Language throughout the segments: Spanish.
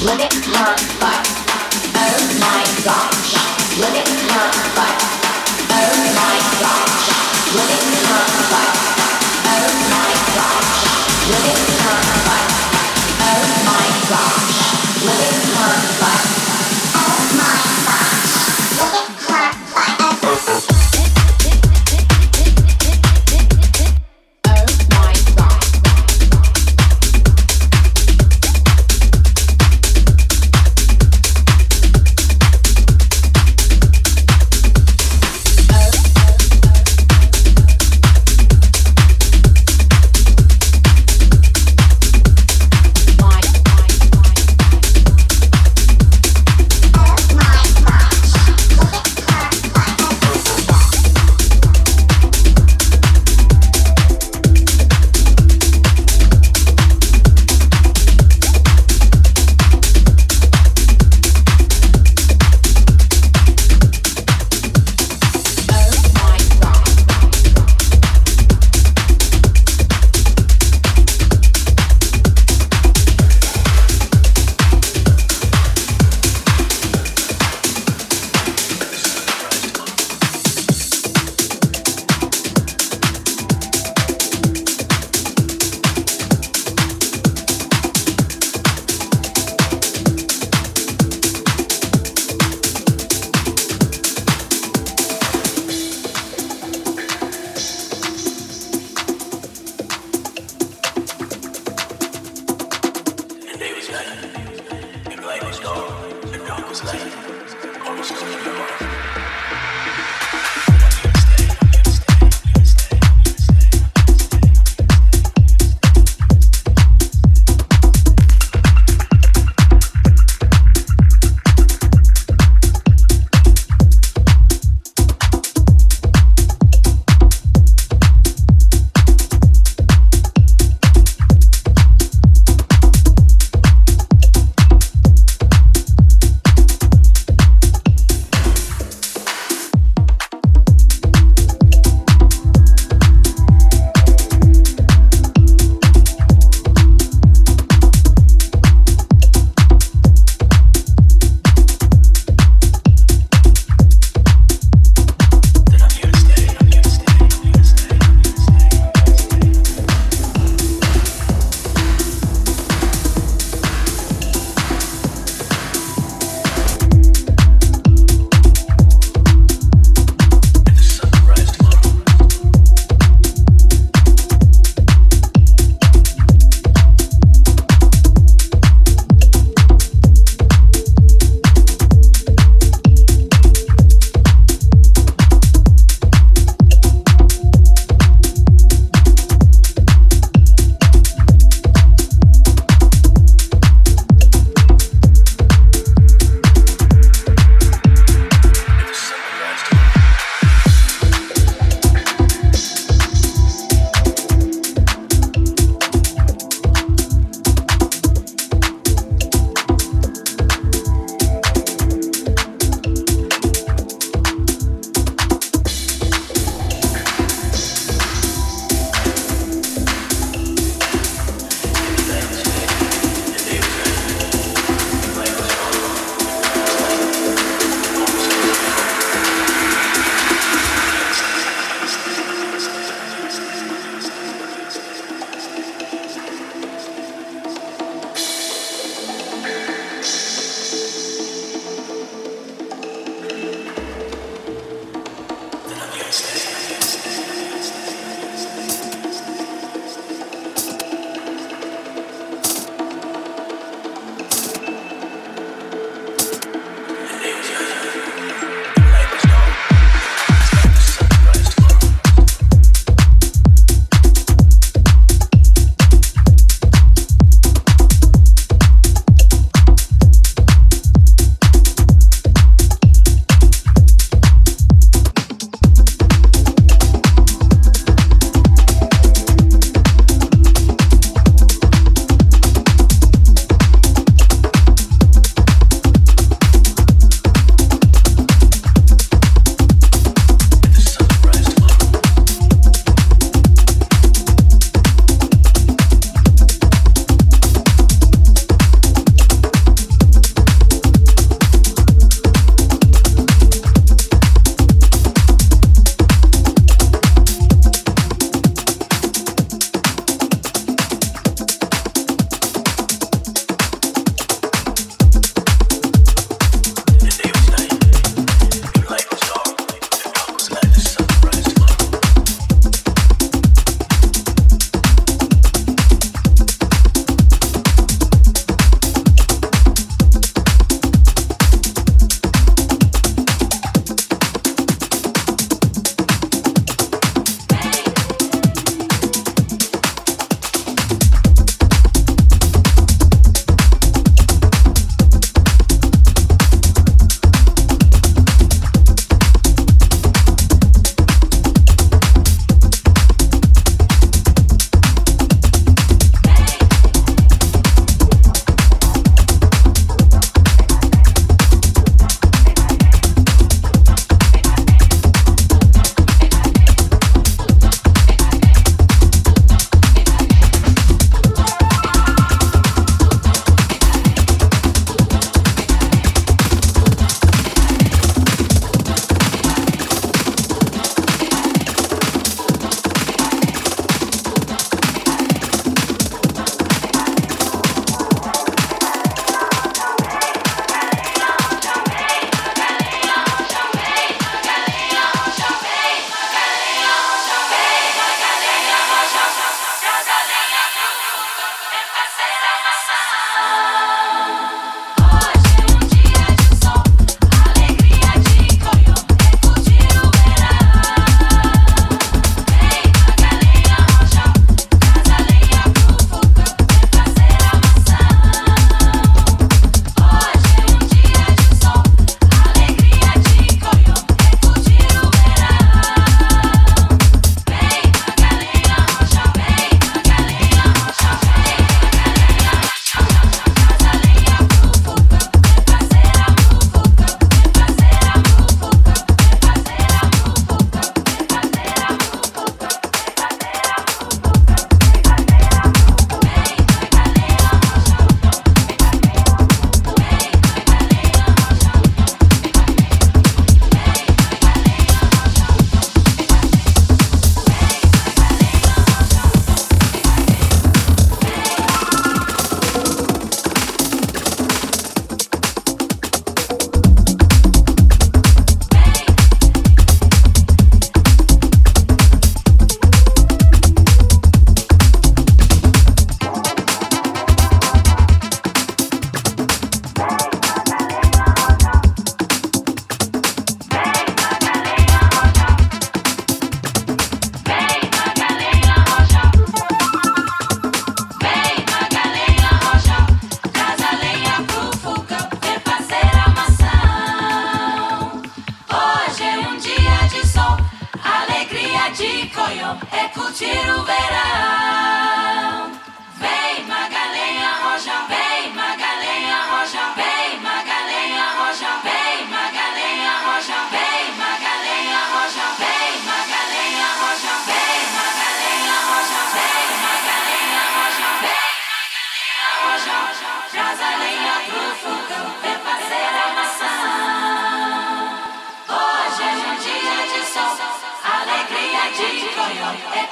Let it run.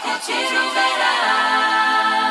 curtir o verão.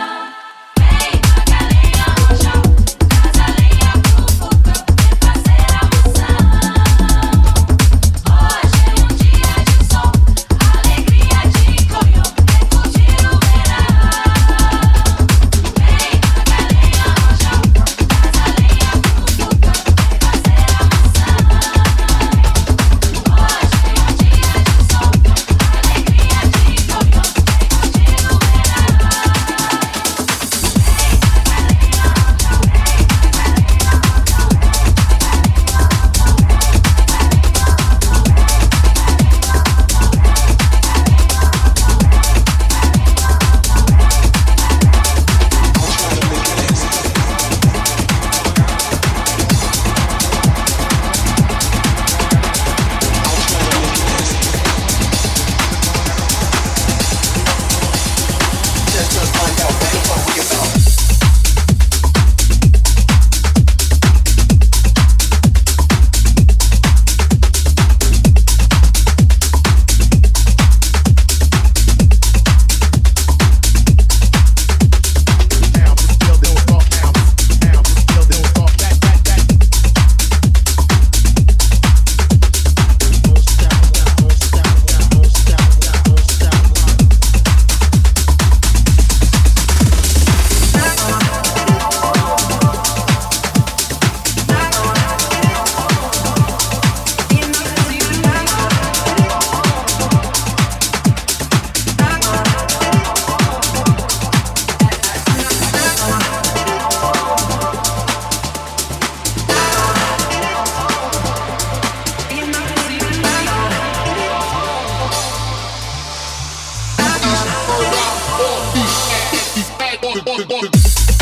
Just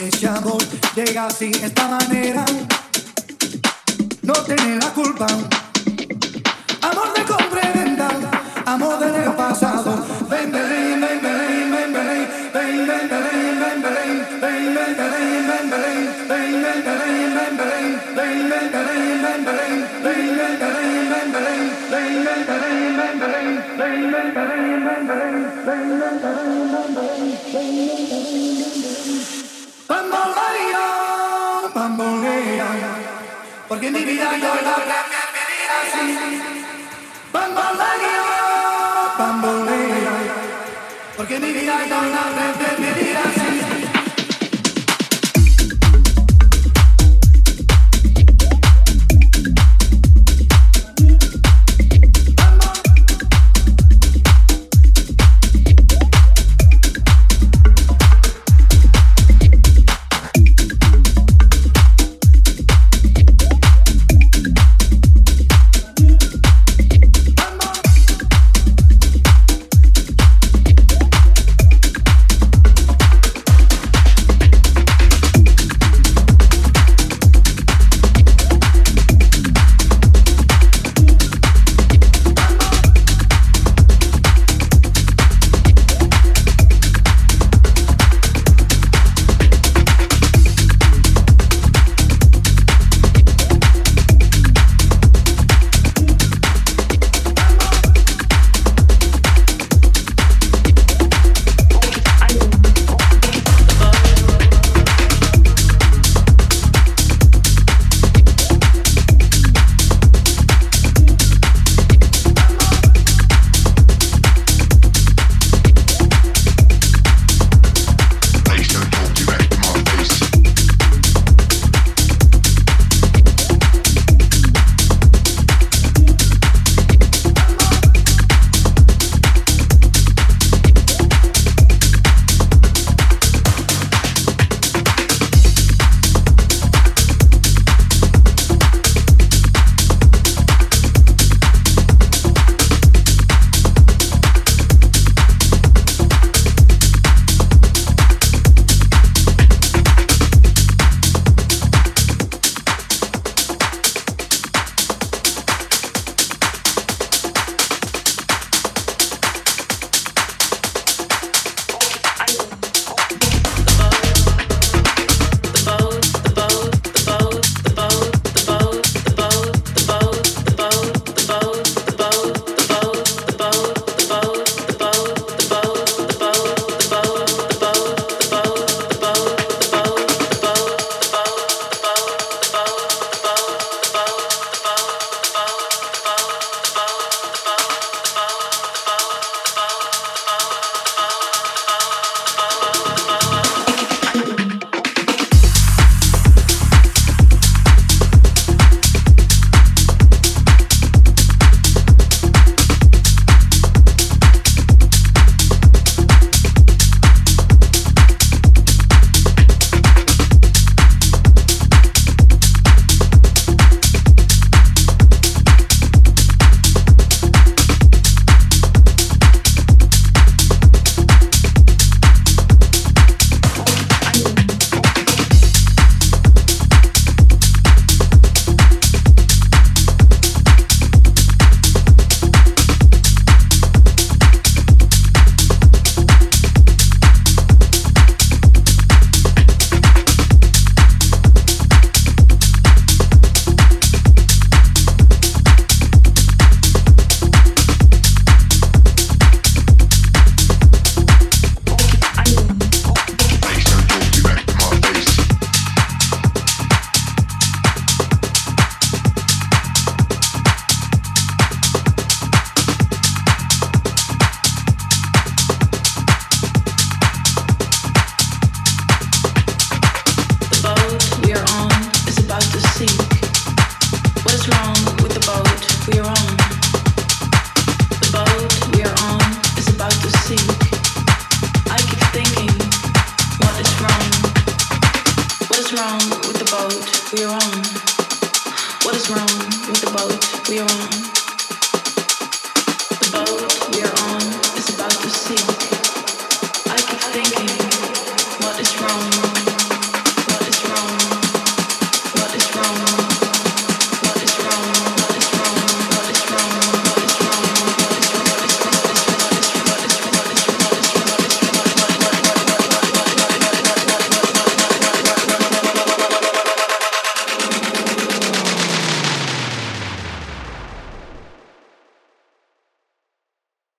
Ese amor llega así, esta manera. No tiene la culpa. Amor de compra y amor del pasado. Porque mi vida no la